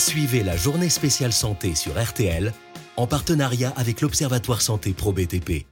Suivez la journée spéciale santé sur RTL en partenariat avec l'Observatoire Santé Pro BTP.